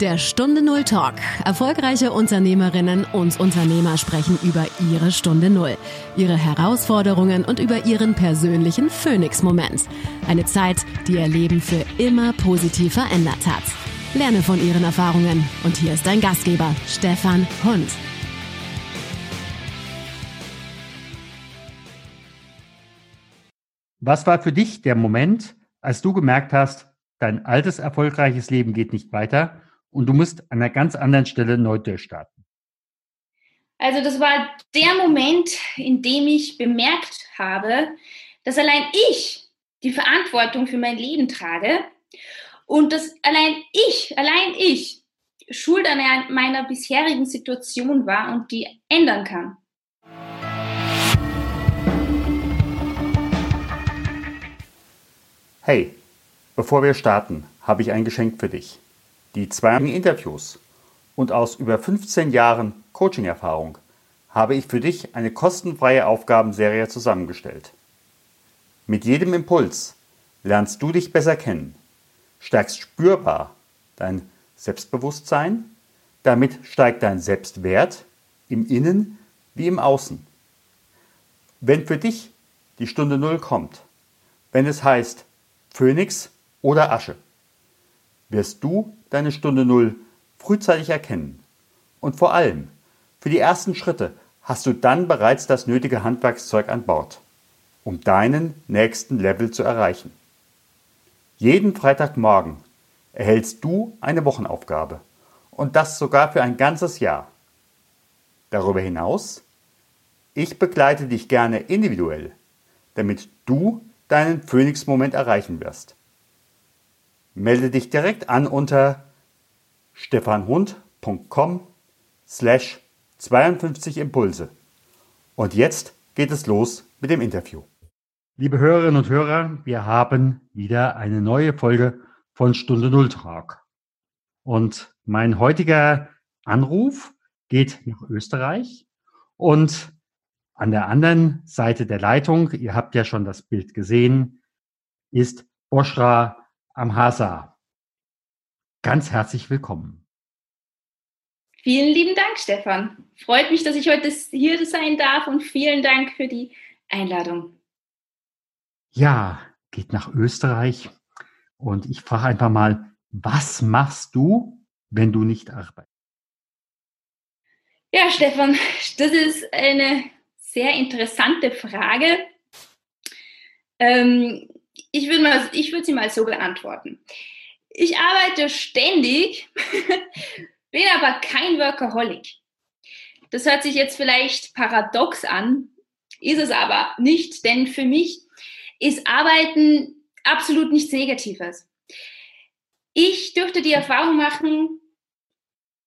Der Stunde Null Talk. Erfolgreiche Unternehmerinnen und Unternehmer sprechen über ihre Stunde Null, ihre Herausforderungen und über ihren persönlichen Phoenix-Moment. Eine Zeit, die ihr Leben für immer positiv verändert hat. Lerne von ihren Erfahrungen. Und hier ist dein Gastgeber, Stefan Hund. Was war für dich der Moment, als du gemerkt hast, dein altes erfolgreiches Leben geht nicht weiter und du musst an einer ganz anderen Stelle neu durchstarten? Also das war der Moment, in dem ich bemerkt habe, dass allein ich die Verantwortung für mein Leben trage und dass allein ich, allein ich schuld an meiner bisherigen Situation war und die ändern kann. Hey, bevor wir starten, habe ich ein Geschenk für dich. Die zwei Interviews und aus über 15 Jahren Coaching-Erfahrung habe ich für dich eine kostenfreie Aufgabenserie zusammengestellt. Mit jedem Impuls lernst du dich besser kennen, stärkst spürbar dein Selbstbewusstsein, damit steigt dein Selbstwert im Innen wie im Außen. Wenn für dich die Stunde Null kommt, wenn es heißt Phönix oder Asche, wirst du deine Stunde Null frühzeitig erkennen. Und vor allem, für die ersten Schritte hast du dann bereits das nötige Handwerkszeug an Bord, um deinen nächsten Level zu erreichen. Jeden Freitagmorgen erhältst du eine Wochenaufgabe und das sogar für ein ganzes Jahr. Darüber hinaus, ich begleite dich gerne individuell, damit du deinen Phoenix-Moment erreichen wirst. Melde dich direkt an unter stefanhund.com slash 52 Impulse. Und jetzt geht es los mit dem Interview. Liebe Hörerinnen und Hörer, wir haben wieder eine neue Folge von Stunde Null Talk. Und mein heutiger Anruf geht nach Österreich und an der anderen Seite der Leitung, ihr habt ja schon das Bild gesehen, ist Boschra Amhasa. Ganz herzlich willkommen. Vielen lieben Dank, Stefan. Freut mich, dass ich heute hier sein darf und vielen Dank für die Einladung. Ja, geht nach Österreich und ich frage einfach mal, was machst du, wenn du nicht arbeitest? Ja, Stefan, das ist eine sehr interessante Frage. Ähm, ich würde mal, sie mal so beantworten. Ich arbeite ständig, bin aber kein Workaholic. Das hört sich jetzt vielleicht paradox an, ist es aber nicht, denn für mich ist Arbeiten absolut nichts Negatives. Ich dürfte die Erfahrung machen,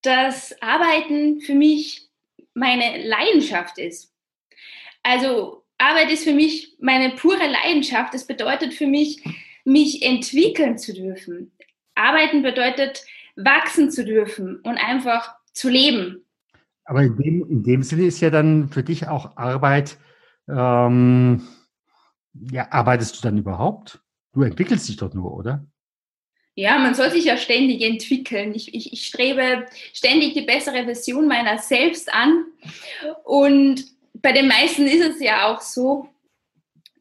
dass Arbeiten für mich meine Leidenschaft ist. Also Arbeit ist für mich meine pure Leidenschaft. Es bedeutet für mich, mich entwickeln zu dürfen. Arbeiten bedeutet, wachsen zu dürfen und einfach zu leben. Aber in dem, in dem Sinne ist ja dann für dich auch Arbeit, ähm, ja, arbeitest du dann überhaupt? Du entwickelst dich doch nur, oder? Ja, man soll sich ja ständig entwickeln. Ich, ich, ich strebe ständig die bessere Version meiner selbst an und bei den meisten ist es ja auch so,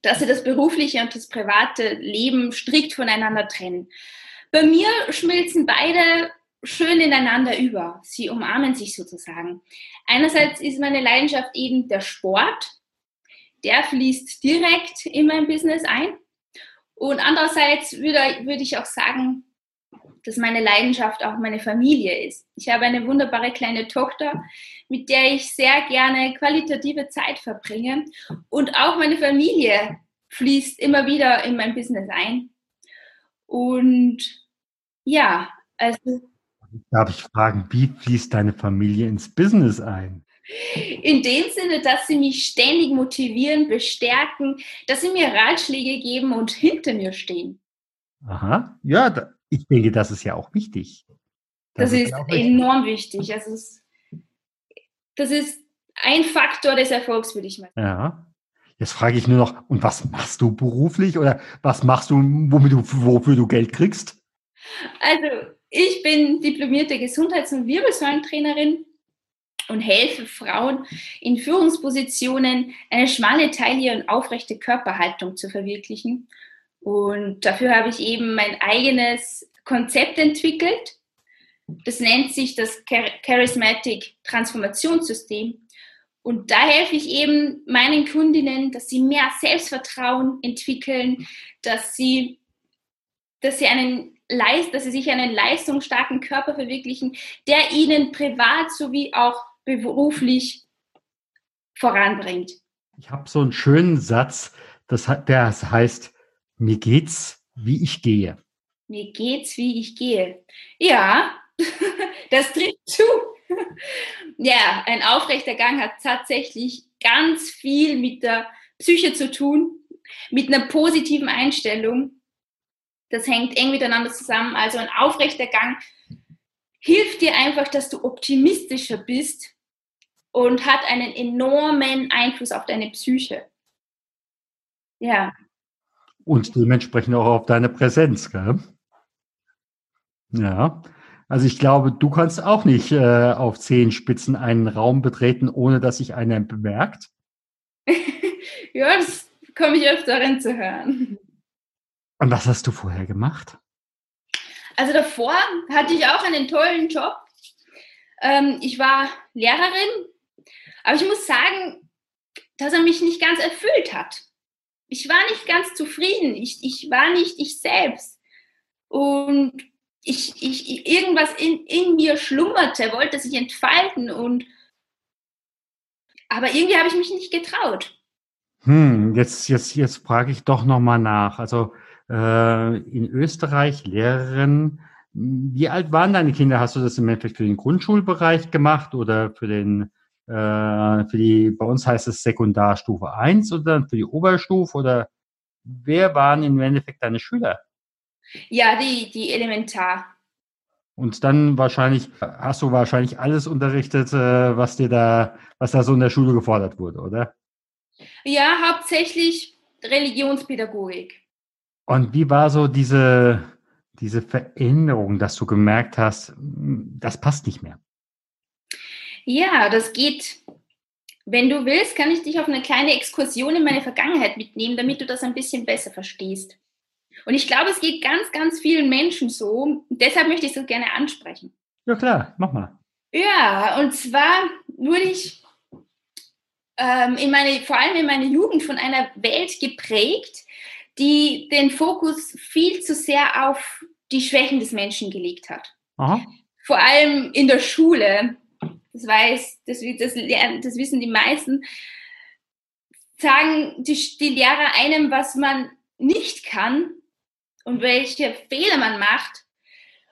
dass sie das berufliche und das private Leben strikt voneinander trennen. Bei mir schmilzen beide schön ineinander über. Sie umarmen sich sozusagen. Einerseits ist meine Leidenschaft eben der Sport. Der fließt direkt in mein Business ein. Und andererseits würde, würde ich auch sagen, dass meine Leidenschaft auch meine Familie ist. Ich habe eine wunderbare kleine Tochter, mit der ich sehr gerne qualitative Zeit verbringe. Und auch meine Familie fließt immer wieder in mein Business ein. Und ja, also. Darf ich fragen, wie fließt deine Familie ins Business ein? In dem Sinne, dass sie mich ständig motivieren, bestärken, dass sie mir Ratschläge geben und hinter mir stehen. Aha, ja, ich denke, das ist ja auch wichtig. Das, das ist, ist enorm wichtig. Also es, das ist ein Faktor des Erfolgs, würde ich mal sagen. Ja. Jetzt frage ich nur noch, und was machst du beruflich oder was machst du, womit du, wofür du Geld kriegst? Also, ich bin diplomierte Gesundheits- und Wirbelsäulentrainerin und helfe Frauen in Führungspositionen, eine schmale Taille und aufrechte Körperhaltung zu verwirklichen. Und dafür habe ich eben mein eigenes Konzept entwickelt. Das nennt sich das Charismatic Transformationssystem. Und da helfe ich eben meinen Kundinnen, dass sie mehr Selbstvertrauen entwickeln, dass sie, dass sie einen dass sie sich einen leistungsstarken Körper verwirklichen, der ihnen privat sowie auch beruflich voranbringt. Ich habe so einen schönen Satz, das, der heißt, mir geht's, wie ich gehe. Mir geht's, wie ich gehe. Ja, das trifft zu. ja, ein aufrechter Gang hat tatsächlich ganz viel mit der Psyche zu tun, mit einer positiven Einstellung. Das hängt eng miteinander zusammen. Also ein aufrechter Gang hilft dir einfach, dass du optimistischer bist und hat einen enormen Einfluss auf deine Psyche. Ja. Und dementsprechend auch auf deine Präsenz, gell? Ja. Also ich glaube, du kannst auch nicht äh, auf Zehenspitzen einen Raum betreten, ohne dass sich einer bemerkt. ja, das komme ich öfter zu hören. Und was hast du vorher gemacht? Also davor hatte ich auch einen tollen Job. Ähm, ich war Lehrerin aber ich muss sagen, dass er mich nicht ganz erfüllt hat. Ich war nicht ganz zufrieden. Ich, ich war nicht ich selbst. Und ich, ich, irgendwas in, in mir schlummerte, wollte sich entfalten. Und, aber irgendwie habe ich mich nicht getraut. Hm, jetzt, jetzt, jetzt frage ich doch nochmal nach. Also äh, in Österreich Lehrerin, wie alt waren deine Kinder? Hast du das im Endeffekt für den Grundschulbereich gemacht oder für den äh, für die, bei uns heißt es Sekundarstufe 1 oder für die Oberstufe oder wer waren im Endeffekt deine Schüler? Ja, die, die Elementar. Und dann wahrscheinlich, hast du wahrscheinlich alles unterrichtet, äh, was dir da, was da so in der Schule gefordert wurde, oder? Ja, hauptsächlich Religionspädagogik. Und wie war so diese, diese Veränderung, dass du gemerkt hast, hm, das passt nicht mehr? Ja, das geht. Wenn du willst, kann ich dich auf eine kleine Exkursion in meine Vergangenheit mitnehmen, damit du das ein bisschen besser verstehst. Und ich glaube, es geht ganz, ganz vielen Menschen so. Deshalb möchte ich es so gerne ansprechen. Ja klar, mach mal. Ja, und zwar wurde ich ähm, in meine, vor allem in meiner Jugend von einer Welt geprägt, die den Fokus viel zu sehr auf die Schwächen des Menschen gelegt hat. Aha. Vor allem in der Schule das weiß, das, das, das wissen die meisten, sagen die, die Lehrer einem, was man nicht kann und welche Fehler man macht.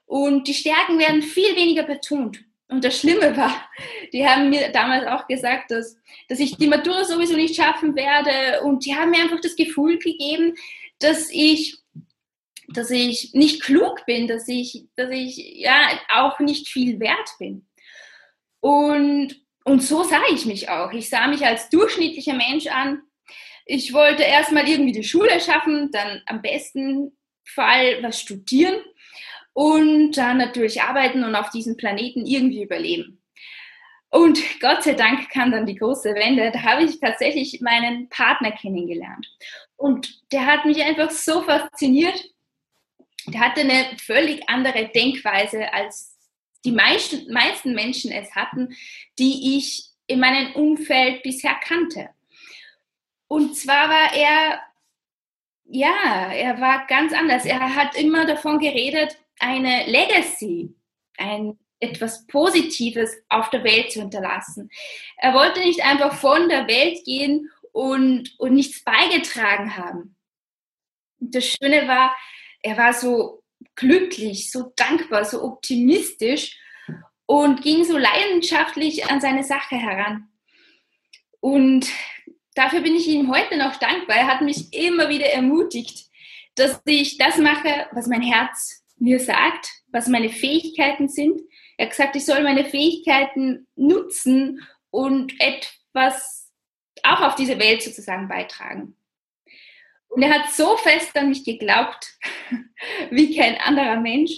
Und die Stärken werden viel weniger betont. Und das Schlimme war, die haben mir damals auch gesagt, dass, dass ich die Matura sowieso nicht schaffen werde. Und die haben mir einfach das Gefühl gegeben, dass ich, dass ich nicht klug bin, dass ich, dass ich ja auch nicht viel wert bin. Und, und so sah ich mich auch. Ich sah mich als durchschnittlicher Mensch an. Ich wollte erstmal irgendwie die Schule schaffen, dann am besten Fall was studieren und dann natürlich arbeiten und auf diesem Planeten irgendwie überleben. Und Gott sei Dank kam dann die große Wende. Da habe ich tatsächlich meinen Partner kennengelernt. Und der hat mich einfach so fasziniert. Der hatte eine völlig andere Denkweise als die meisten, meisten Menschen es hatten, die ich in meinem Umfeld bisher kannte. Und zwar war er, ja, er war ganz anders. Er hat immer davon geredet, eine Legacy, ein etwas Positives auf der Welt zu hinterlassen. Er wollte nicht einfach von der Welt gehen und, und nichts beigetragen haben. Das Schöne war, er war so glücklich, so dankbar, so optimistisch und ging so leidenschaftlich an seine Sache heran. Und dafür bin ich ihm heute noch dankbar. Er hat mich immer wieder ermutigt, dass ich das mache, was mein Herz mir sagt, was meine Fähigkeiten sind. Er hat gesagt, ich soll meine Fähigkeiten nutzen und etwas auch auf diese Welt sozusagen beitragen. Und er hat so fest an mich geglaubt, wie kein anderer Mensch.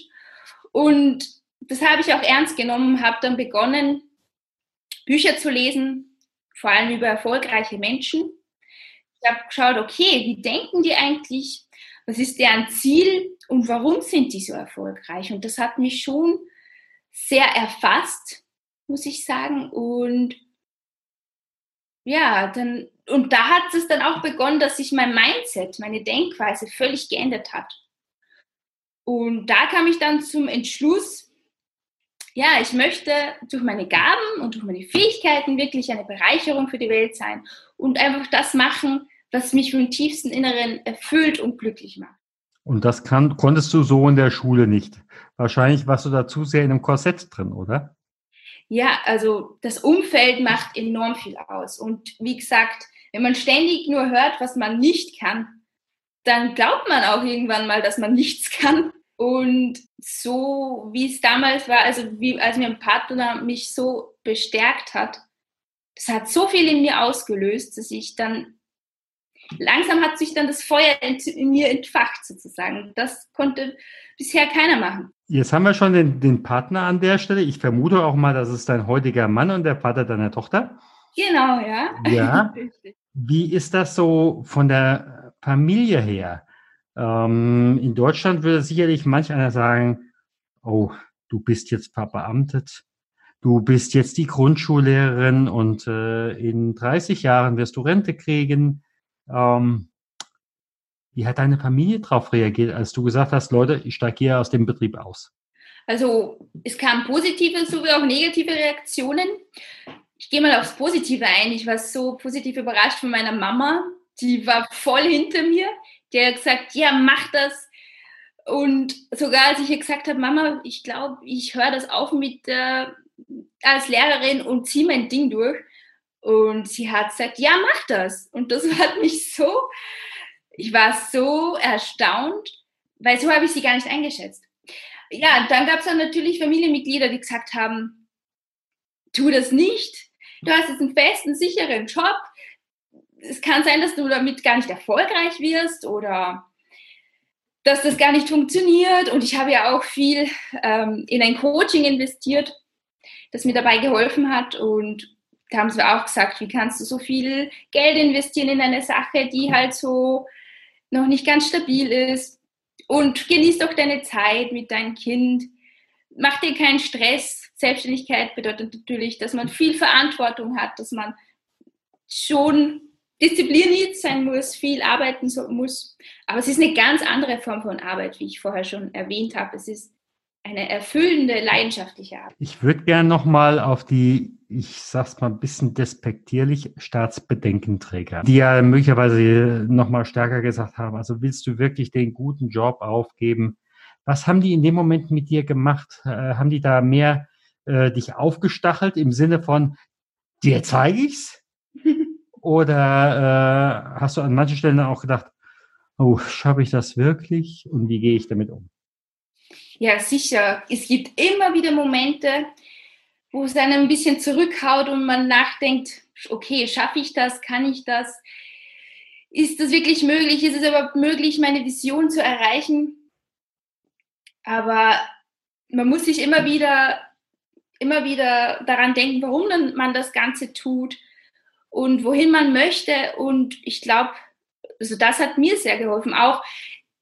Und das habe ich auch ernst genommen, habe dann begonnen, Bücher zu lesen, vor allem über erfolgreiche Menschen. Ich habe geschaut, okay, wie denken die eigentlich? Was ist deren Ziel und warum sind die so erfolgreich? Und das hat mich schon sehr erfasst, muss ich sagen. Und ja, dann, und da hat es dann auch begonnen, dass sich mein Mindset, meine Denkweise völlig geändert hat. Und da kam ich dann zum Entschluss, ja, ich möchte durch meine Gaben und durch meine Fähigkeiten wirklich eine Bereicherung für die Welt sein und einfach das machen, was mich vom tiefsten Inneren erfüllt und glücklich macht. Und das kann, konntest du so in der Schule nicht. Wahrscheinlich warst du da zu sehr in einem Korsett drin, oder? Ja, also das Umfeld macht enorm viel aus. Und wie gesagt, wenn man ständig nur hört, was man nicht kann, dann glaubt man auch irgendwann mal, dass man nichts kann. Und so wie es damals war, also wie, als mein Partner mich so bestärkt hat, das hat so viel in mir ausgelöst, dass ich dann langsam hat sich dann das Feuer in mir entfacht sozusagen. Das konnte bisher keiner machen. Jetzt haben wir schon den, den Partner an der Stelle. Ich vermute auch mal, das ist dein heutiger Mann und der Vater deiner Tochter. Genau, ja. Ja. Wie ist das so von der Familie her? Ähm, in Deutschland würde sicherlich manch einer sagen, oh, du bist jetzt verbeamtet, du bist jetzt die Grundschullehrerin und äh, in 30 Jahren wirst du Rente kriegen. Ähm, wie hat deine Familie darauf reagiert, als du gesagt hast, Leute, ich steige hier aus dem Betrieb aus? Also es kamen positive sowie auch negative Reaktionen. Ich gehe mal aufs Positive ein. Ich war so positiv überrascht von meiner Mama. Die war voll hinter mir der hat gesagt, ja, mach das. Und sogar als ich ihr gesagt habe, Mama, ich glaube, ich höre das auf mit äh, als Lehrerin und ziehe mein Ding durch. Und sie hat gesagt, ja, mach das. Und das hat mich so, ich war so erstaunt, weil so habe ich sie gar nicht eingeschätzt. Ja, dann gab es dann natürlich Familienmitglieder, die gesagt haben, tu das nicht. Du hast jetzt einen festen, sicheren Job es kann sein, dass du damit gar nicht erfolgreich wirst oder dass das gar nicht funktioniert. Und ich habe ja auch viel ähm, in ein Coaching investiert, das mir dabei geholfen hat. Und da haben sie auch gesagt, wie kannst du so viel Geld investieren in eine Sache, die halt so noch nicht ganz stabil ist. Und genieß doch deine Zeit mit deinem Kind. Mach dir keinen Stress. Selbstständigkeit bedeutet natürlich, dass man viel Verantwortung hat, dass man schon diszipliniert sein muss, viel arbeiten muss. Aber es ist eine ganz andere Form von Arbeit, wie ich vorher schon erwähnt habe. Es ist eine erfüllende, leidenschaftliche Arbeit. Ich würde gerne nochmal auf die, ich sag's mal ein bisschen despektierlich, Staatsbedenkenträger, die ja möglicherweise nochmal stärker gesagt haben, also willst du wirklich den guten Job aufgeben? Was haben die in dem Moment mit dir gemacht? Äh, haben die da mehr äh, dich aufgestachelt im Sinne von, dir zeige ich's? Oder äh, hast du an manchen Stellen auch gedacht, oh, schaffe ich das wirklich und wie gehe ich damit um? Ja, sicher. Es gibt immer wieder Momente, wo es einen ein bisschen zurückhaut und man nachdenkt, okay, schaffe ich das, kann ich das? Ist das wirklich möglich? Ist es überhaupt möglich, meine Vision zu erreichen? Aber man muss sich immer wieder, immer wieder daran denken, warum man das Ganze tut und wohin man möchte. Und ich glaube, also das hat mir sehr geholfen. Auch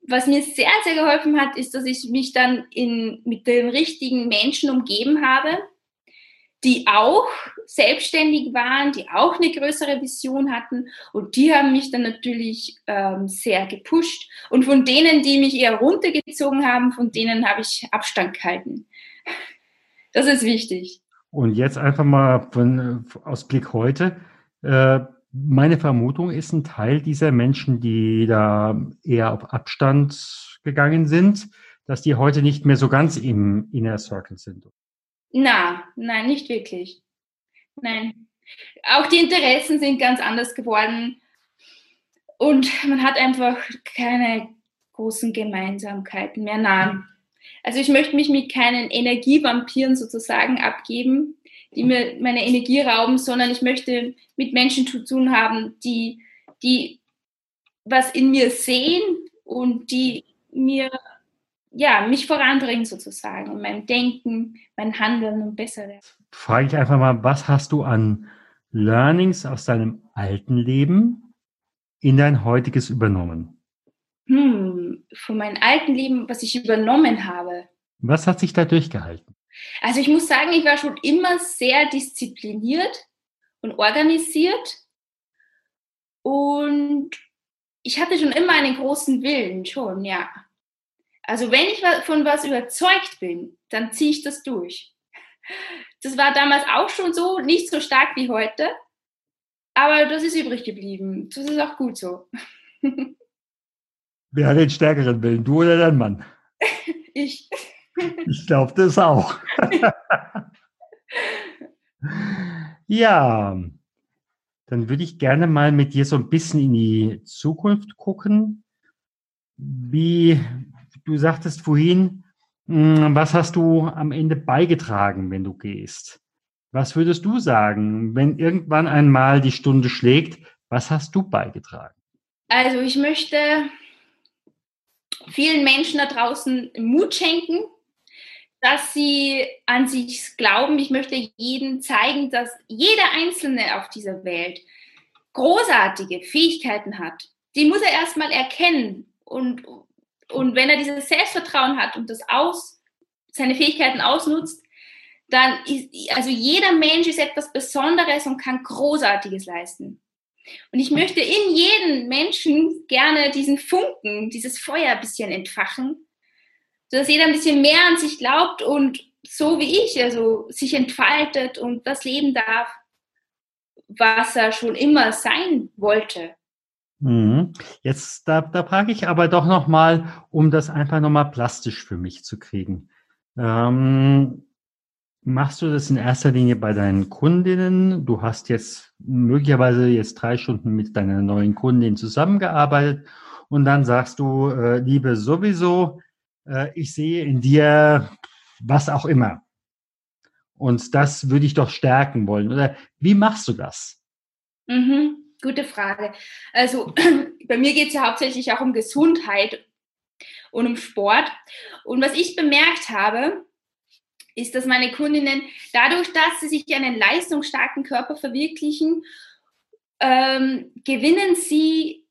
was mir sehr, sehr geholfen hat, ist, dass ich mich dann in, mit den richtigen Menschen umgeben habe, die auch selbstständig waren, die auch eine größere Vision hatten. Und die haben mich dann natürlich ähm, sehr gepusht. Und von denen, die mich eher runtergezogen haben, von denen habe ich Abstand gehalten. Das ist wichtig. Und jetzt einfach mal von, aus Blick heute. Äh, meine Vermutung ist, ein Teil dieser Menschen, die da eher auf Abstand gegangen sind, dass die heute nicht mehr so ganz im Inner Circle sind. Na, nein, nicht wirklich. Nein. Auch die Interessen sind ganz anders geworden und man hat einfach keine großen Gemeinsamkeiten mehr. Nein. Also ich möchte mich mit keinen Energievampiren sozusagen abgeben, die mir meine Energie rauben, sondern ich möchte mit Menschen zu tun haben, die, die was in mir sehen und die mir ja, mich voranbringen sozusagen, in meinem Denken, mein Handeln und besser werden. Frage ich einfach mal, was hast du an Learnings aus deinem alten Leben in dein heutiges übernommen? Hm, von meinem alten Leben, was ich übernommen habe. Was hat sich da durchgehalten? Also ich muss sagen, ich war schon immer sehr diszipliniert und organisiert und ich hatte schon immer einen großen Willen, schon, ja. Also wenn ich von was überzeugt bin, dann ziehe ich das durch. Das war damals auch schon so, nicht so stark wie heute, aber das ist übrig geblieben. Das ist auch gut so. Wer hat den stärkeren Willen, du oder dein Mann? Ich. Ich glaube das auch. ja, dann würde ich gerne mal mit dir so ein bisschen in die Zukunft gucken. Wie, du sagtest vorhin, hm, was hast du am Ende beigetragen, wenn du gehst? Was würdest du sagen, wenn irgendwann einmal die Stunde schlägt? Was hast du beigetragen? Also ich möchte vielen Menschen da draußen Mut schenken, dass sie an sich glauben. Ich möchte jedem zeigen, dass jeder Einzelne auf dieser Welt großartige Fähigkeiten hat. Die muss er erstmal erkennen und und wenn er dieses Selbstvertrauen hat und das aus, seine Fähigkeiten ausnutzt, dann ist, also jeder Mensch ist etwas Besonderes und kann Großartiges leisten. Und ich möchte in jedem Menschen gerne diesen Funken, dieses Feuer ein bisschen entfachen, sodass jeder ein bisschen mehr an sich glaubt und so wie ich, also sich entfaltet und das leben darf, was er schon immer sein wollte. Mhm. Jetzt, da, da frage ich aber doch nochmal, um das einfach nochmal plastisch für mich zu kriegen. Ähm, machst du das in erster Linie bei deinen Kundinnen? Du hast jetzt möglicherweise jetzt drei Stunden mit deiner neuen Kundin zusammengearbeitet und dann sagst du, äh, liebe sowieso, äh, ich sehe in dir was auch immer. Und das würde ich doch stärken wollen. Oder wie machst du das? Mhm. Gute Frage. Also bei mir geht es ja hauptsächlich auch um Gesundheit und um Sport. Und was ich bemerkt habe, ist, dass meine Kundinnen dadurch, dass sie sich einen leistungsstarken Körper verwirklichen, ähm, gewinnen sie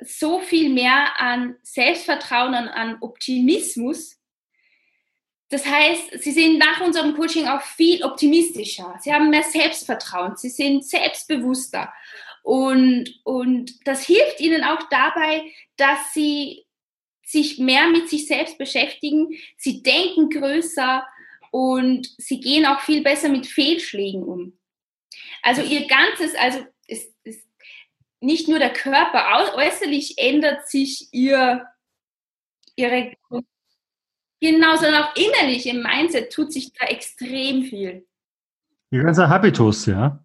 so viel mehr an Selbstvertrauen und an Optimismus, das heißt, sie sind nach unserem Coaching auch viel optimistischer. Sie haben mehr Selbstvertrauen. Sie sind selbstbewusster. Und, und das hilft ihnen auch dabei, dass sie sich mehr mit sich selbst beschäftigen. Sie denken größer und sie gehen auch viel besser mit Fehlschlägen um. Also ihr ganzes, also ist, ist nicht nur der Körper, äußerlich ändert sich ihr, ihre Genau, sondern auch innerlich im Mindset tut sich da extrem viel. Die ganze Habitus, ja.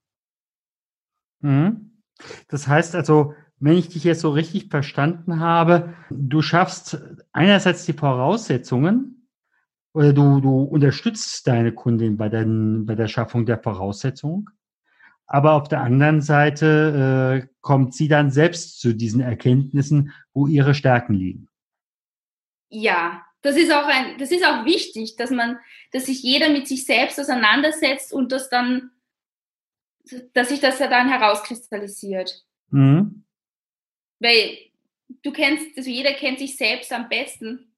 Mhm. Das heißt also, wenn ich dich jetzt so richtig verstanden habe, du schaffst einerseits die Voraussetzungen oder du, du unterstützt deine Kundin bei, den, bei der Schaffung der Voraussetzungen, aber auf der anderen Seite äh, kommt sie dann selbst zu diesen Erkenntnissen, wo ihre Stärken liegen. Ja, das ist auch ein, das ist auch wichtig, dass man, dass sich jeder mit sich selbst auseinandersetzt und das dann, dass sich das ja dann herauskristallisiert. Mhm. Weil du kennst, also jeder kennt sich selbst am besten.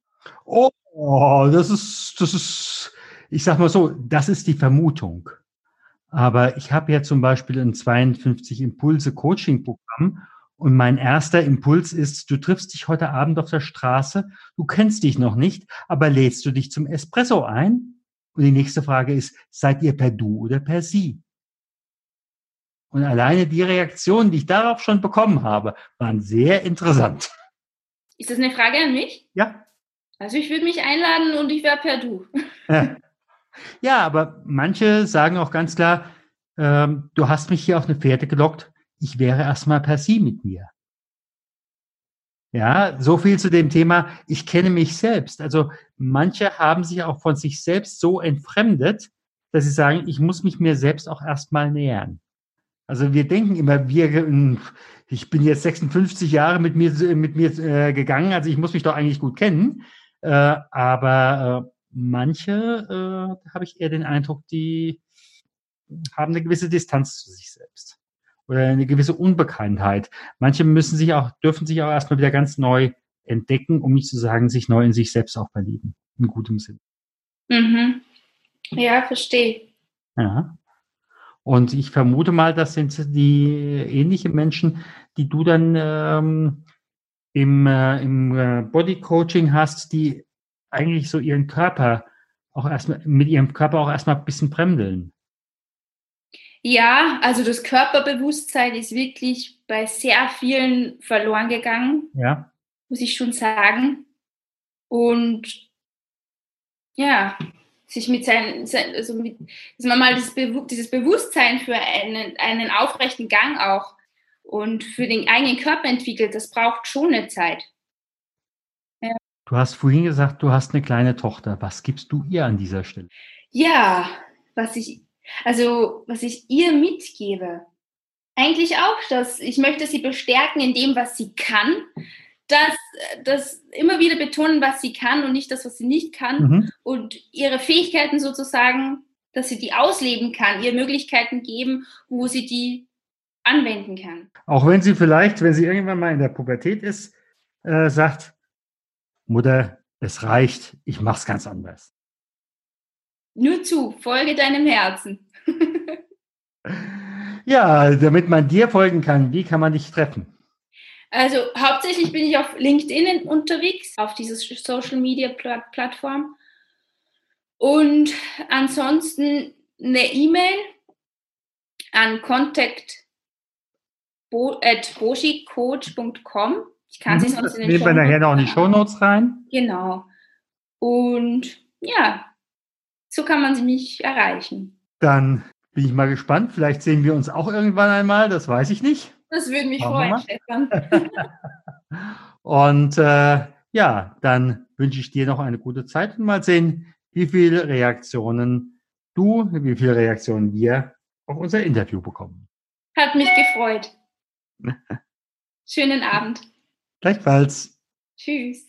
Oh, das ist, das ist, ich sag mal so, das ist die Vermutung. Aber ich habe ja zum Beispiel ein 52 Impulse Coaching Programm und mein erster Impuls ist, du triffst dich heute Abend auf der Straße, du kennst dich noch nicht, aber lädst du dich zum Espresso ein? Und die nächste Frage ist, seid ihr per Du oder per Sie? Und alleine die Reaktionen, die ich darauf schon bekommen habe, waren sehr interessant. Ist das eine Frage an mich? Ja. Also ich würde mich einladen und ich wäre per Du. Ja, aber manche sagen auch ganz klar, ähm, du hast mich hier auf eine Pferde gelockt, ich wäre erstmal per Sie mit mir. Ja, so viel zu dem Thema, ich kenne mich selbst. Also manche haben sich auch von sich selbst so entfremdet, dass sie sagen, ich muss mich mir selbst auch erstmal nähern. Also wir denken immer, wir, ich bin jetzt 56 Jahre mit mir, mit mir äh, gegangen, also ich muss mich doch eigentlich gut kennen. Äh, aber äh, manche, äh, habe ich eher den Eindruck, die haben eine gewisse Distanz zu sich selbst oder eine gewisse Unbekanntheit. Manche müssen sich auch, dürfen sich auch erstmal wieder ganz neu entdecken, um nicht zu sagen, sich neu in sich selbst auch verlieben. In gutem Sinn. Mhm. Ja, verstehe. Ja. Und ich vermute mal, das sind die ähnlichen Menschen, die du dann ähm, im, äh, im äh, Body Coaching hast, die eigentlich so ihren Körper auch erstmal mit ihrem Körper auch erstmal ein bisschen fremdeln. Ja, also das Körperbewusstsein ist wirklich bei sehr vielen verloren gegangen. Ja. Muss ich schon sagen. Und ja, sich mit seinem, also mit, dass man mal das dieses Bewusstsein für einen, einen aufrechten Gang auch und für den eigenen Körper entwickelt, das braucht schon eine Zeit. Ja. Du hast vorhin gesagt, du hast eine kleine Tochter. Was gibst du ihr an dieser Stelle? Ja, was ich also, was ich ihr mitgebe, eigentlich auch, dass ich möchte sie bestärken in dem, was sie kann, dass das immer wieder betonen, was sie kann und nicht das, was sie nicht kann mhm. und ihre Fähigkeiten sozusagen, dass sie die ausleben kann, ihr Möglichkeiten geben, wo sie die anwenden kann. Auch wenn sie vielleicht, wenn sie irgendwann mal in der Pubertät ist, äh, sagt, Mutter, es reicht, ich mach's ganz anders. Nur zu, folge deinem Herzen. ja, damit man dir folgen kann, wie kann man dich treffen? Also hauptsächlich bin ich auf LinkedIn unterwegs, auf dieser Social Media Plattform. Und ansonsten eine E-Mail an contact at boschicoach.com. Ich kann mhm, sie sonst in den Nehmen wir nachher noch in die Shownotes rein. Genau. Und ja, so kann man mich erreichen. Dann bin ich mal gespannt. Vielleicht sehen wir uns auch irgendwann einmal, das weiß ich nicht. Das würde mich freuen, Stefan. und äh, ja, dann wünsche ich dir noch eine gute Zeit und mal sehen, wie viele Reaktionen du, wie viele Reaktionen wir auf unser Interview bekommen. Hat mich gefreut. Schönen Abend. Gleichfalls. Tschüss.